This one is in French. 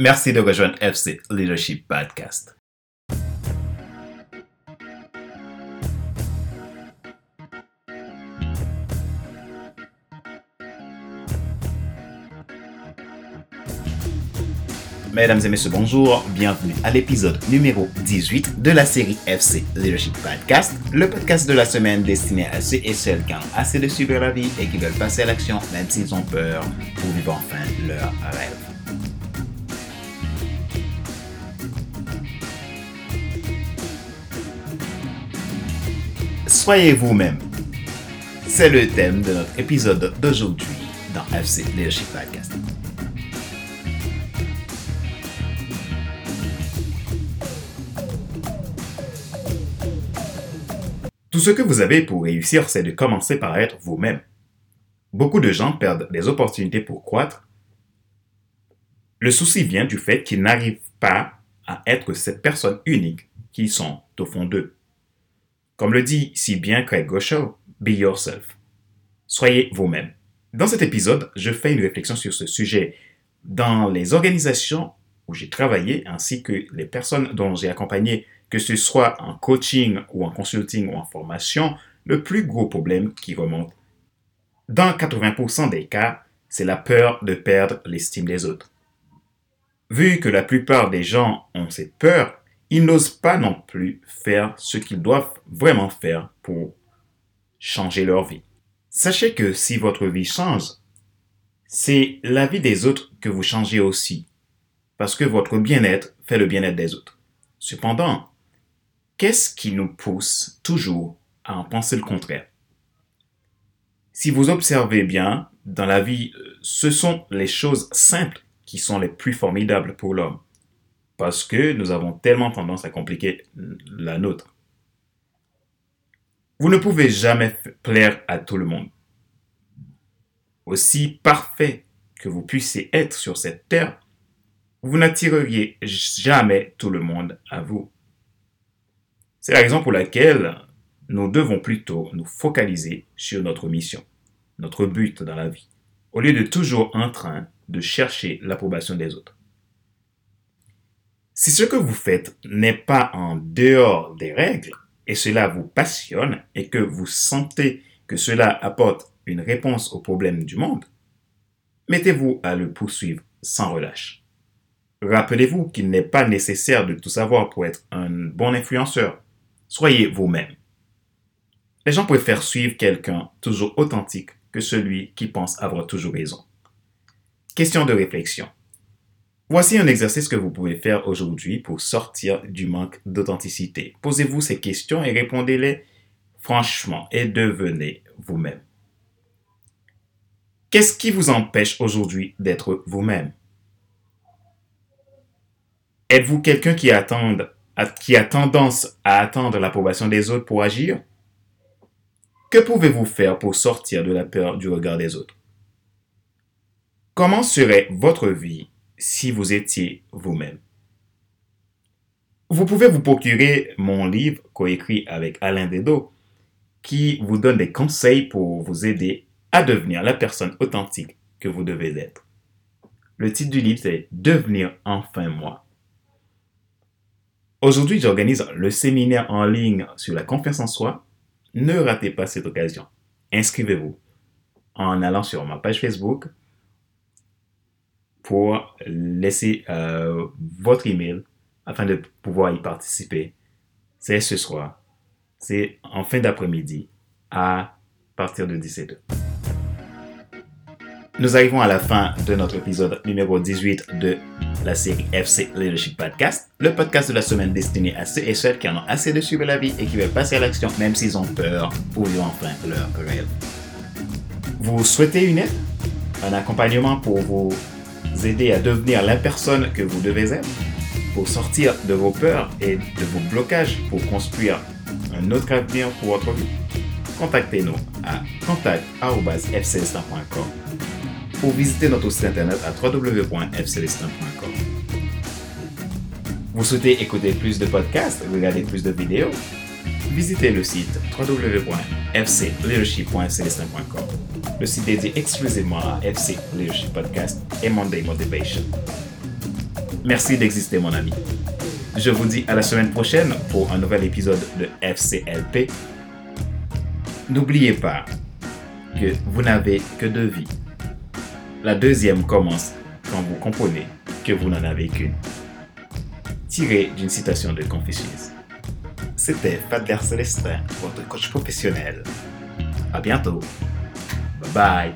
Merci de rejoindre FC Leadership Podcast. Mesdames et messieurs, bonjour. Bienvenue à l'épisode numéro 18 de la série FC Leadership Podcast, le podcast de la semaine destiné à ceux et celles qui ont assez de subir la vie et qui veulent passer à l'action même s'ils ont peur pour vivre enfin leur rêve. Soyez vous-même. C'est le thème de notre épisode d'aujourd'hui dans FC Leadership Podcast. Tout ce que vous avez pour réussir, c'est de commencer par être vous-même. Beaucoup de gens perdent des opportunités pour croître. Le souci vient du fait qu'ils n'arrivent pas à être cette personne unique qu'ils sont au fond d'eux. Comme le dit si bien Craig Goshaw, be yourself. Soyez vous-même. Dans cet épisode, je fais une réflexion sur ce sujet. Dans les organisations où j'ai travaillé ainsi que les personnes dont j'ai accompagné que ce soit en coaching ou en consulting ou en formation, le plus gros problème qui remonte, dans 80% des cas, c'est la peur de perdre l'estime des autres. Vu que la plupart des gens ont cette peur, ils n'osent pas non plus faire ce qu'ils doivent vraiment faire pour changer leur vie. Sachez que si votre vie change, c'est la vie des autres que vous changez aussi, parce que votre bien-être fait le bien-être des autres. Cependant, Qu'est-ce qui nous pousse toujours à en penser le contraire? Si vous observez bien, dans la vie, ce sont les choses simples qui sont les plus formidables pour l'homme, parce que nous avons tellement tendance à compliquer la nôtre. Vous ne pouvez jamais plaire à tout le monde. Aussi parfait que vous puissiez être sur cette terre, vous n'attireriez jamais tout le monde à vous. C'est la raison pour laquelle nous devons plutôt nous focaliser sur notre mission, notre but dans la vie, au lieu de toujours en train de chercher l'approbation des autres. Si ce que vous faites n'est pas en dehors des règles, et cela vous passionne, et que vous sentez que cela apporte une réponse aux problèmes du monde, mettez-vous à le poursuivre sans relâche. Rappelez-vous qu'il n'est pas nécessaire de tout savoir pour être un bon influenceur Soyez vous-même. Les gens préfèrent suivre quelqu'un toujours authentique que celui qui pense avoir toujours raison. Question de réflexion. Voici un exercice que vous pouvez faire aujourd'hui pour sortir du manque d'authenticité. Posez-vous ces questions et répondez-les franchement et devenez vous-même. Qu'est-ce qui vous empêche aujourd'hui d'être vous-même? Êtes-vous quelqu'un qui qui a tendance à attendre l'approbation des autres pour agir? Que pouvez-vous faire pour sortir de la peur du regard des autres? Comment serait votre vie si vous étiez vous-même Vous pouvez vous procurer mon livre coécrit avec Alain Dedo qui vous donne des conseils pour vous aider à devenir la personne authentique que vous devez être. Le titre du livre, c'est Devenir enfin moi. Aujourd'hui, j'organise le séminaire en ligne sur la confiance en soi. Ne ratez pas cette occasion. Inscrivez-vous en allant sur ma page Facebook pour laisser euh, votre email afin de pouvoir y participer. C'est ce soir. C'est en fin d'après-midi à partir de 17h. Nous arrivons à la fin de notre épisode numéro 18 de la série FC Leadership Podcast, le podcast de la semaine destiné à ceux et celles qui en ont assez de suivre la vie et qui veulent passer à l'action même s'ils ont peur pour vivre enfin leur rêve. Vous souhaitez une aide? Un accompagnement pour vous aider à devenir la personne que vous devez être Pour sortir de vos peurs et de vos blocages pour construire un autre avenir pour votre vie Contactez-nous à contact.fcelestin.com ou visiter notre site internet à www.fcelestin.com. Vous souhaitez écouter plus de podcasts, regarder plus de vidéos? Visitez le site www.fcleadership.celestin.com, le site dédié exclusivement à FC Leadership Podcast et Monday Motivation. Merci d'exister, mon ami. Je vous dis à la semaine prochaine pour un nouvel épisode de FCLP. N'oubliez pas que vous n'avez que deux vies. La deuxième commence quand vous comprenez que vous n'en avez qu'une. Tiré d'une citation de Confucius. C'était Fadler Célestin, votre coach professionnel. À bientôt. Bye bye.